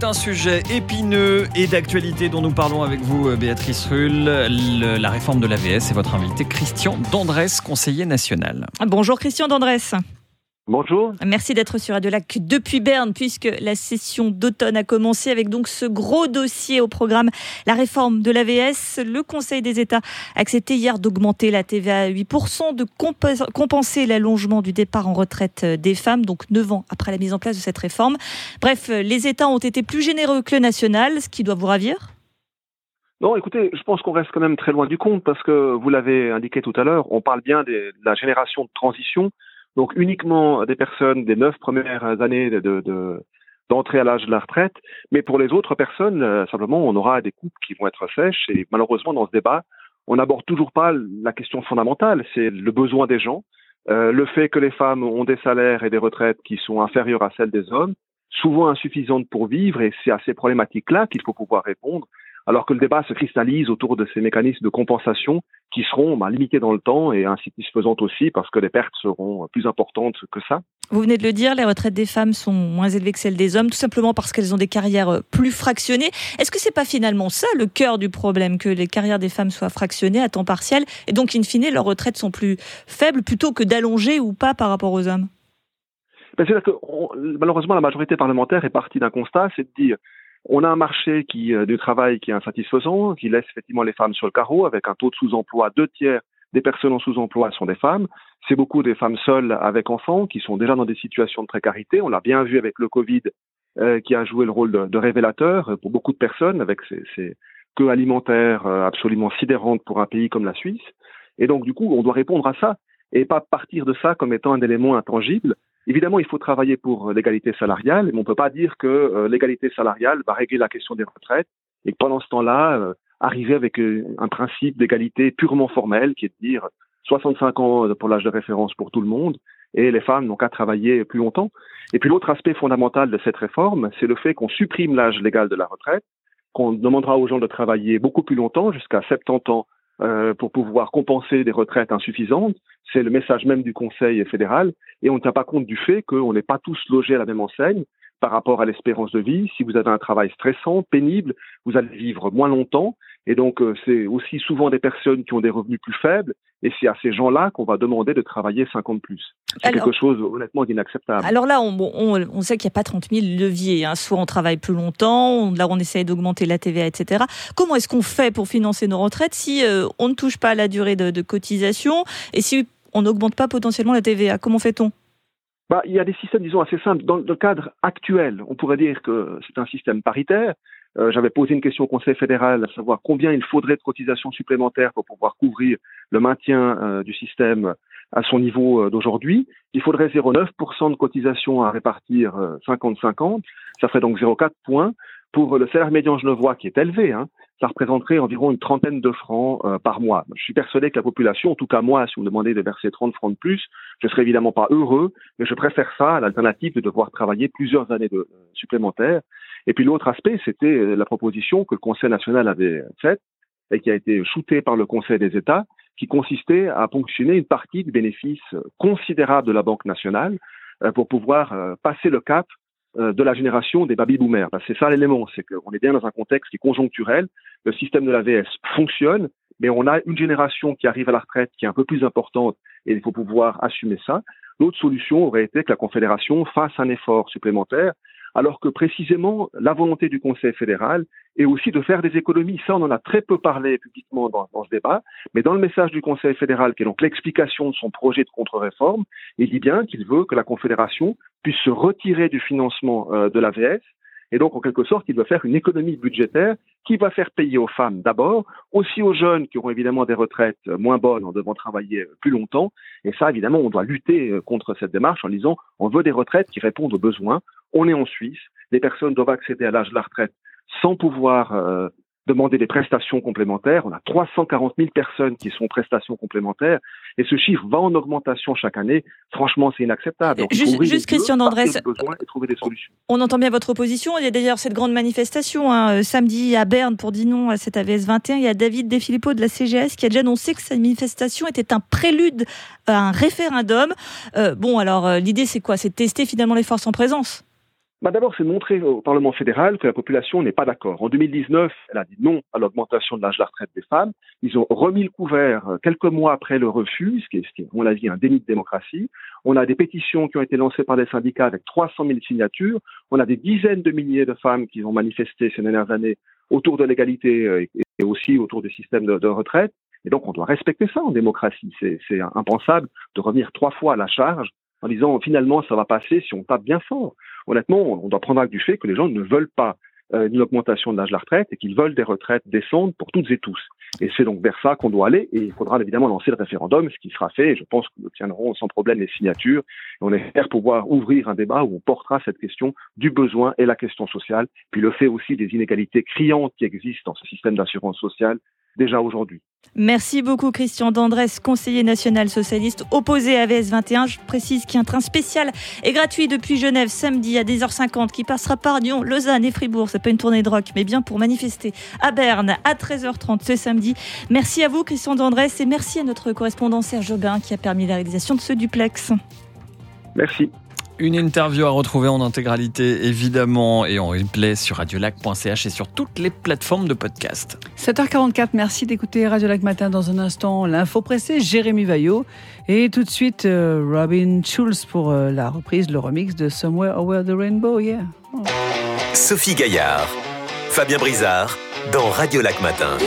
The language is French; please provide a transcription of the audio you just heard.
C'est un sujet épineux et d'actualité dont nous parlons avec vous, Béatrice Rull. la réforme de l'AVS et votre invité Christian Dandresse, conseiller national. Bonjour Christian Dandresse. Bonjour. Merci d'être sur Radio Lac depuis Berne, puisque la session d'automne a commencé avec donc ce gros dossier au programme, la réforme de l'AVS. Le Conseil des États a accepté hier d'augmenter la TVA à 8%, de compenser l'allongement du départ en retraite des femmes, donc 9 ans après la mise en place de cette réforme. Bref, les États ont été plus généreux que le national, ce qui doit vous ravir non, écoutez, je pense qu'on reste quand même très loin du compte parce que vous l'avez indiqué tout à l'heure, on parle bien de la génération de transition donc uniquement des personnes des neuf premières années de, d'entrée à l'âge de la retraite, mais pour les autres personnes, euh, simplement, on aura des coupes qui vont être sèches. Et malheureusement, dans ce débat, on n'aborde toujours pas la question fondamentale, c'est le besoin des gens, euh, le fait que les femmes ont des salaires et des retraites qui sont inférieurs à celles des hommes, souvent insuffisantes pour vivre, et c'est à ces problématiques-là qu'il faut pouvoir répondre alors que le débat se cristallise autour de ces mécanismes de compensation qui seront bah, limités dans le temps et insatisfaisantes aussi parce que les pertes seront plus importantes que ça. Vous venez de le dire, les retraites des femmes sont moins élevées que celles des hommes, tout simplement parce qu'elles ont des carrières plus fractionnées. Est-ce que c'est pas finalement ça le cœur du problème, que les carrières des femmes soient fractionnées à temps partiel et donc in fine leurs retraites sont plus faibles plutôt que d'allonger ou pas par rapport aux hommes? Ben, C'est-à-dire que malheureusement la majorité parlementaire est partie d'un constat, c'est de dire on a un marché qui, euh, du travail qui est insatisfaisant, qui laisse effectivement les femmes sur le carreau avec un taux de sous-emploi. Deux tiers des personnes en sous-emploi sont des femmes. C'est beaucoup des femmes seules avec enfants qui sont déjà dans des situations de précarité. On l'a bien vu avec le Covid euh, qui a joué le rôle de, révélateur pour beaucoup de personnes avec ces, ces queues alimentaires euh, absolument sidérantes pour un pays comme la Suisse. Et donc du coup, on doit répondre à ça et pas partir de ça comme étant un élément intangible. Évidemment, il faut travailler pour l'égalité salariale, mais on ne peut pas dire que euh, l'égalité salariale va régler la question des retraites et que pendant ce temps-là, euh, arriver avec euh, un principe d'égalité purement formel, qui est de dire 65 ans pour l'âge de référence pour tout le monde, et les femmes n'ont qu'à travailler plus longtemps. Et puis l'autre aspect fondamental de cette réforme, c'est le fait qu'on supprime l'âge légal de la retraite, qu'on demandera aux gens de travailler beaucoup plus longtemps, jusqu'à 70 ans, euh, pour pouvoir compenser des retraites insuffisantes. C'est le message même du Conseil fédéral. Et on ne tient pas compte du fait qu'on n'est pas tous logés à la même enseigne par rapport à l'espérance de vie. Si vous avez un travail stressant, pénible, vous allez vivre moins longtemps. Et donc, euh, c'est aussi souvent des personnes qui ont des revenus plus faibles. Et c'est à ces gens-là qu'on va demander de travailler 50 plus. C'est quelque chose honnêtement d'inacceptable. Alors là, on, on, sait qu'il n'y a pas 30 000 leviers. Hein. Soit on travaille plus longtemps, là on essaye d'augmenter la TVA, etc. Comment est-ce qu'on fait pour financer nos retraites si euh, on ne touche pas à la durée de, de cotisation et si on n'augmente pas potentiellement la TVA? Comment fait-on? Bah, il y a des systèmes, disons, assez simples. Dans le cadre actuel, on pourrait dire que c'est un système paritaire. Euh, J'avais posé une question au Conseil fédéral, à savoir combien il faudrait de cotisations supplémentaires pour pouvoir couvrir le maintien euh, du système à son niveau euh, d'aujourd'hui. Il faudrait 0,9% de cotisations à répartir 50-50. Euh, Ça ferait donc 0,4 points. Pour le salaire médian genevois, qui est élevé, hein, ça représenterait environ une trentaine de francs par mois. Je suis persuadé que la population, en tout cas moi, si vous me demandez de verser 30 francs de plus, je serais évidemment pas heureux, mais je préfère ça à l'alternative de devoir travailler plusieurs années de, supplémentaires. Et puis l'autre aspect, c'était euh, la proposition que le Conseil national avait faite et qui a été shootée par le Conseil des États, qui consistait à ponctionner une partie du bénéfice considérable de la Banque nationale pour pouvoir passer le cap euh, de la génération des baby boomers. c'est ça l'élément, c'est qu'on est bien dans un contexte qui est conjoncturel. Le système de l'AVS fonctionne, mais on a une génération qui arrive à la retraite qui est un peu plus importante et il faut pouvoir assumer ça. L'autre solution aurait été que la Confédération fasse un effort supplémentaire alors que précisément la volonté du Conseil fédéral est aussi de faire des économies. Ça, on en a très peu parlé publiquement dans, ce débat, mais dans le message du Conseil fédéral, qui est donc l'explication de son projet de contre-réforme, il dit bien qu'il veut que la Confédération puisse se retirer du financement euh, de l'AVS et donc, en quelque sorte, il doit faire une économie budgétaire qui va faire payer aux femmes d'abord, aussi aux jeunes qui auront évidemment des retraites moins bonnes en devant travailler plus longtemps. Et ça, évidemment, on doit lutter euh, contre cette démarche en disant on veut des retraites qui répondent aux besoins. On est en Suisse, les personnes doivent accéder à l'âge de la retraite sans pouvoir euh, demander des prestations complémentaires. On a 340 000 personnes qui sont prestations complémentaires et ce chiffre va en augmentation chaque année. Franchement, c'est inacceptable. juste, Christian trouver des solutions. On entend bien votre opposition. Il y a d'ailleurs cette grande manifestation hein, euh, samedi à Berne pour dire non à cette AVS 21. Il y a David Defilippo de la CGS qui a déjà annoncé que cette manifestation était un prélude à un référendum. Euh, bon, alors euh, l'idée c'est quoi? C'est de tester finalement les forces en présence? Bah D'abord, c'est montrer au Parlement fédéral que la population n'est pas d'accord. En 2019, elle a dit non à l'augmentation de l'âge de la retraite des femmes. Ils ont remis le couvert euh, quelques mois après le refus, ce qui est, ce qui est on l'a dit, un déni de démocratie. On a des pétitions qui ont été lancées par des syndicats avec 300 000 signatures. On a des dizaines de milliers de femmes qui ont manifesté ces dernières années autour de l'égalité euh, et aussi autour du système de, de retraite. Et donc, on doit respecter ça en démocratie. C'est impensable de revenir trois fois à la charge en disant finalement ça va passer si on tape bien fort honnêtement, on doit prendre acte du fait que les gens ne veulent pas euh, une augmentation de l'âge de la retraite et qu'ils veulent des retraites décentes pour toutes et tous. Et c'est donc vers ça qu'on doit aller et il faudra évidemment lancer le référendum, ce qui sera fait. Et je pense que nous tiendrons sans problème les signatures et on espère pouvoir ouvrir un débat où on portera cette question du besoin et la question sociale, puis le fait aussi des inégalités criantes qui existent dans ce système d'assurance sociale déjà aujourd'hui. Merci beaucoup Christian Dandresse, conseiller national socialiste opposé à VS 21. Je précise qu'il y a un train spécial et gratuit depuis Genève samedi à 10h50 qui passera par Lyon, Lausanne et Fribourg. C'est pas une tournée de rock, mais bien pour manifester à Berne à 13h30 ce samedi. Merci à vous Christian Dandresse et merci à notre correspondant Serge Aubin qui a permis la réalisation de ce duplex. Merci. Une interview à retrouver en intégralité, évidemment, et en replay sur radiolac.ch et sur toutes les plateformes de podcast. 7h44, merci d'écouter Radiolac Matin. Dans un instant, l'info pressée, Jérémy Vaillot. Et tout de suite, euh, Robin Schulz pour euh, la reprise, le remix de Somewhere Over the Rainbow, yeah. Sophie Gaillard, Fabien Brizard, dans Radiolac Matin.